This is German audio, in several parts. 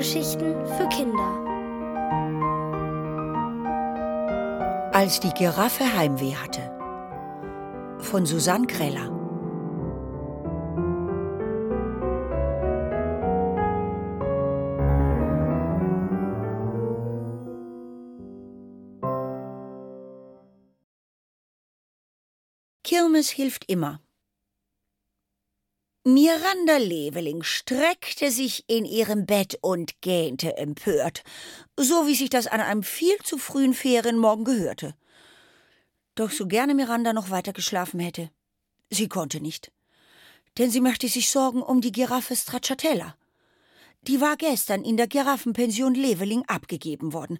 Hörgeschichten für Kinder. Als die Giraffe Heimweh hatte. Von Susanne Greller. Kirmes hilft immer. Miranda Leveling streckte sich in ihrem Bett und gähnte empört, so wie sich das an einem viel zu frühen Ferienmorgen gehörte. Doch so gerne Miranda noch weiter geschlafen hätte. Sie konnte nicht. Denn sie machte sich Sorgen um die Giraffe Stracciatella. Die war gestern in der Giraffenpension Leveling abgegeben worden,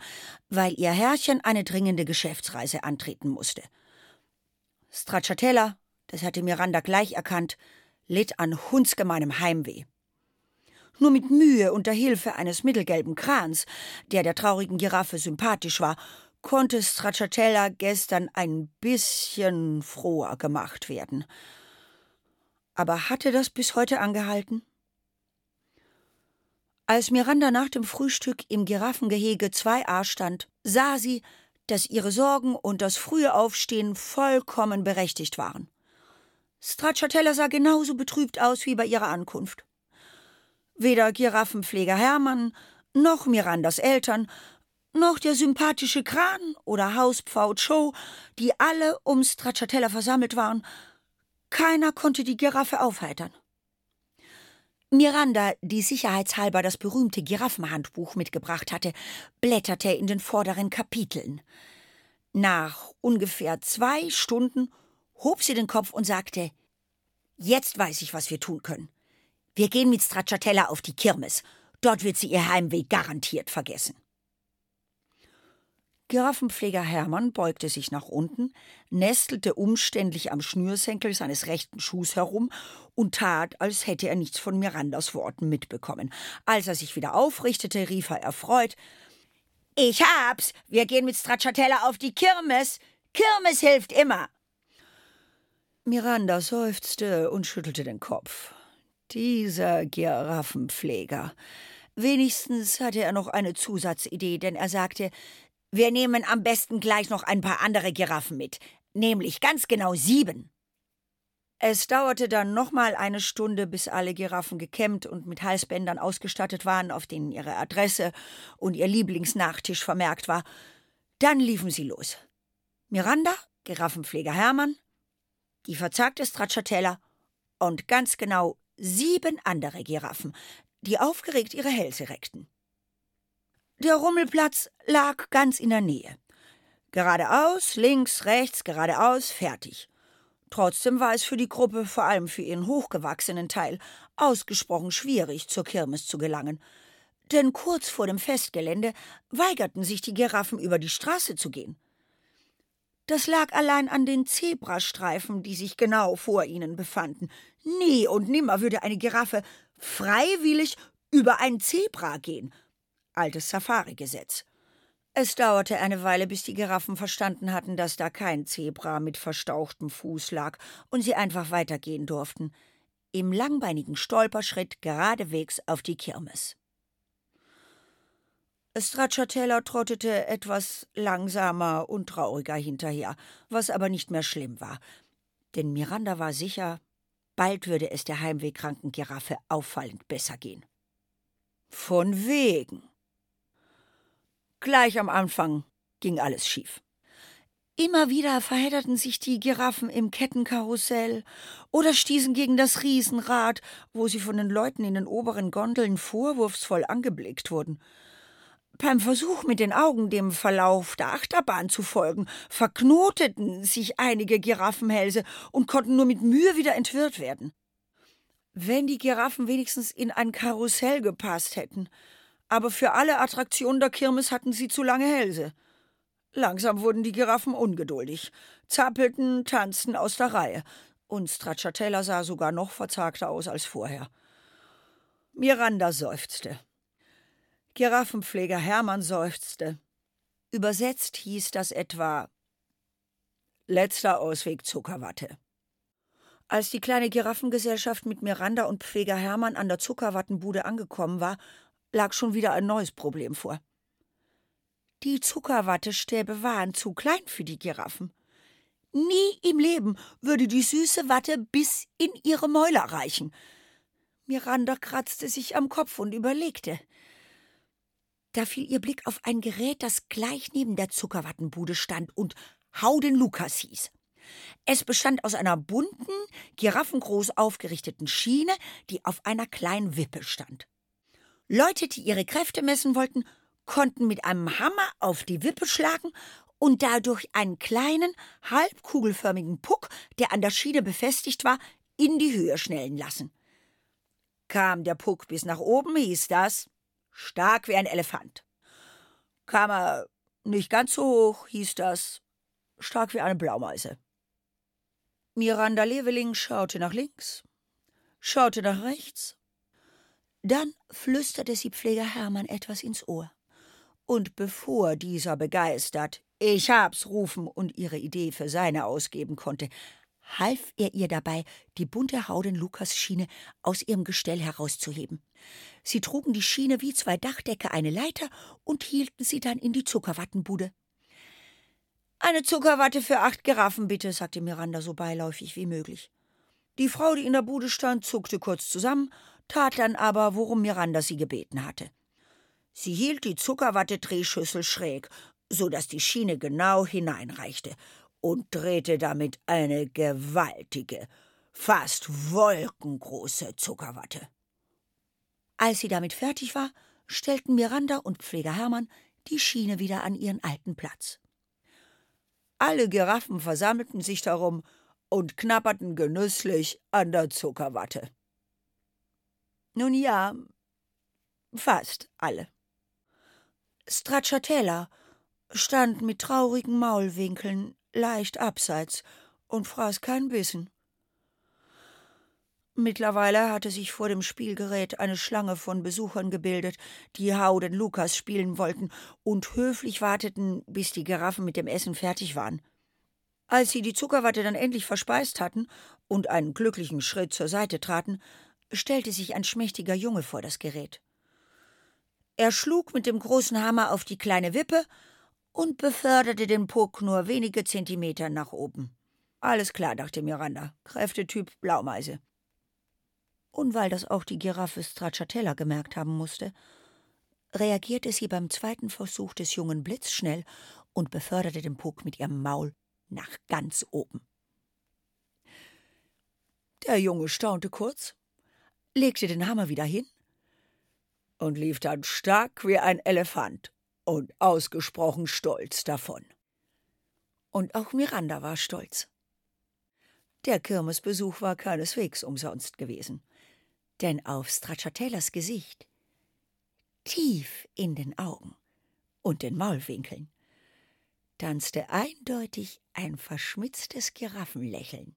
weil ihr Herrchen eine dringende Geschäftsreise antreten musste. Stracciatella, das hatte Miranda gleich erkannt, litt an hundsgemeinem Heimweh. Nur mit Mühe und der Hilfe eines mittelgelben Krans, der der traurigen Giraffe sympathisch war, konnte Stracciatella gestern ein bisschen froher gemacht werden. Aber hatte das bis heute angehalten? Als Miranda nach dem Frühstück im Giraffengehege 2a stand, sah sie, dass ihre Sorgen und das frühe Aufstehen vollkommen berechtigt waren. Stracciatella sah genauso betrübt aus wie bei ihrer Ankunft. Weder Giraffenpfleger Hermann, noch Mirandas Eltern, noch der sympathische Kran oder Hauspfau Joe, die alle um Stracciatella versammelt waren, keiner konnte die Giraffe aufheitern. Miranda, die sicherheitshalber das berühmte Giraffenhandbuch mitgebracht hatte, blätterte in den vorderen Kapiteln. Nach ungefähr zwei Stunden hob sie den Kopf und sagte: Jetzt weiß ich, was wir tun können. Wir gehen mit Stracciatella auf die Kirmes. Dort wird sie ihr Heimweh garantiert vergessen. Giraffenpfleger Hermann beugte sich nach unten, nestelte umständlich am Schnürsenkel seines rechten Schuhs herum und tat, als hätte er nichts von Mirandas Worten mitbekommen. Als er sich wieder aufrichtete, rief er erfreut: Ich hab's! Wir gehen mit Stracciatella auf die Kirmes! Kirmes hilft immer! Miranda seufzte und schüttelte den Kopf. Dieser Giraffenpfleger. Wenigstens hatte er noch eine Zusatzidee, denn er sagte, wir nehmen am besten gleich noch ein paar andere Giraffen mit, nämlich ganz genau sieben. Es dauerte dann nochmal eine Stunde, bis alle Giraffen gekämmt und mit Halsbändern ausgestattet waren, auf denen ihre Adresse und ihr Lieblingsnachtisch vermerkt war. Dann liefen sie los. Miranda, Giraffenpfleger Hermann, die verzagte Stracciatella und ganz genau sieben andere Giraffen, die aufgeregt ihre Hälse reckten. Der Rummelplatz lag ganz in der Nähe. Geradeaus, links, rechts, geradeaus, fertig. Trotzdem war es für die Gruppe, vor allem für ihren hochgewachsenen Teil, ausgesprochen schwierig, zur Kirmes zu gelangen. Denn kurz vor dem Festgelände weigerten sich die Giraffen, über die Straße zu gehen. Das lag allein an den Zebrastreifen, die sich genau vor ihnen befanden. Nie und nimmer würde eine Giraffe freiwillig über ein Zebra gehen altes Safari-Gesetz. Es dauerte eine Weile, bis die Giraffen verstanden hatten, dass da kein Zebra mit verstauchtem Fuß lag und sie einfach weitergehen durften. Im langbeinigen Stolperschritt geradewegs auf die Kirmes. Stracciatella trottete etwas langsamer und trauriger hinterher, was aber nicht mehr schlimm war. Denn Miranda war sicher, bald würde es der heimwehkranken Giraffe auffallend besser gehen. Von wegen. Gleich am Anfang ging alles schief. Immer wieder verhedderten sich die Giraffen im Kettenkarussell oder stießen gegen das Riesenrad, wo sie von den Leuten in den oberen Gondeln vorwurfsvoll angeblickt wurden. Beim Versuch, mit den Augen dem Verlauf der Achterbahn zu folgen, verknoteten sich einige Giraffenhälse und konnten nur mit Mühe wieder entwirrt werden. Wenn die Giraffen wenigstens in ein Karussell gepasst hätten, aber für alle Attraktionen der Kirmes hatten sie zu lange Hälse. Langsam wurden die Giraffen ungeduldig, zappelten, tanzten aus der Reihe, und Stracciatella sah sogar noch verzagter aus als vorher. Miranda seufzte. Giraffenpfleger Hermann seufzte. Übersetzt hieß das etwa Letzter Ausweg Zuckerwatte. Als die kleine Giraffengesellschaft mit Miranda und Pfleger Hermann an der Zuckerwattenbude angekommen war, lag schon wieder ein neues Problem vor. Die Zuckerwattestäbe waren zu klein für die Giraffen. Nie im Leben würde die süße Watte bis in ihre Mäuler reichen. Miranda kratzte sich am Kopf und überlegte. Da fiel ihr Blick auf ein Gerät, das gleich neben der Zuckerwattenbude stand und Hauden Lukas hieß. Es bestand aus einer bunten, giraffengroß aufgerichteten Schiene, die auf einer kleinen Wippe stand. Leute, die ihre Kräfte messen wollten, konnten mit einem Hammer auf die Wippe schlagen und dadurch einen kleinen, halbkugelförmigen Puck, der an der Schiene befestigt war, in die Höhe schnellen lassen. Kam der Puck bis nach oben, hieß das stark wie ein Elefant. Kam er nicht ganz so hoch, hieß das stark wie eine Blaumeise. Miranda Leveling schaute nach links, schaute nach rechts. Dann flüsterte sie Pfleger Hermann etwas ins Ohr. Und bevor dieser begeistert Ich hab's rufen und ihre Idee für seine ausgeben konnte, half er ihr dabei, die bunte Hauden Lukas Schiene aus ihrem Gestell herauszuheben. Sie trugen die Schiene wie zwei Dachdecke eine Leiter und hielten sie dann in die Zuckerwattenbude. Eine Zuckerwatte für acht Giraffen, bitte, sagte Miranda so beiläufig wie möglich. Die Frau, die in der Bude stand, zuckte kurz zusammen, tat dann aber, worum Miranda sie gebeten hatte. Sie hielt die Zuckerwatte-Drehschüssel schräg, so dass die Schiene genau hineinreichte, und drehte damit eine gewaltige, fast wolkengroße Zuckerwatte. Als sie damit fertig war, stellten Miranda und Pfleger Hermann die Schiene wieder an ihren alten Platz. Alle Giraffen versammelten sich darum und knapperten genüsslich an der Zuckerwatte. Nun ja, fast alle. Stracciatella stand mit traurigen Maulwinkeln leicht abseits und fraß kein Bissen. Mittlerweile hatte sich vor dem Spielgerät eine Schlange von Besuchern gebildet, die Hauden Lukas spielen wollten und höflich warteten, bis die Giraffen mit dem Essen fertig waren. Als sie die Zuckerwatte dann endlich verspeist hatten und einen glücklichen Schritt zur Seite traten, stellte sich ein schmächtiger Junge vor das Gerät. Er schlug mit dem großen Hammer auf die kleine Wippe und beförderte den Puck nur wenige Zentimeter nach oben. Alles klar, dachte Miranda. Kräftetyp Blaumeise und weil das auch die Giraffe Stracciatella gemerkt haben musste, reagierte sie beim zweiten Versuch des Jungen blitzschnell und beförderte den Puck mit ihrem Maul nach ganz oben. Der Junge staunte kurz, legte den Hammer wieder hin und lief dann stark wie ein Elefant und ausgesprochen stolz davon. Und auch Miranda war stolz. Der Kirmesbesuch war keineswegs umsonst gewesen denn auf Stracciatellas Gesicht, tief in den Augen und den Maulwinkeln, tanzte eindeutig ein verschmitztes Giraffenlächeln.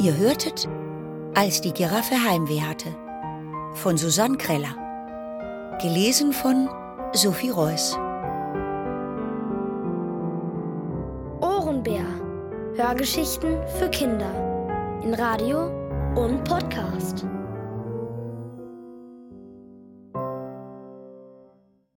Ihr hörtet, als die Giraffe Heimweh hatte, von Susanne Kreller. Gelesen von Sophie Reuss. Ohrenbär. Hörgeschichten für Kinder. In Radio und Podcast.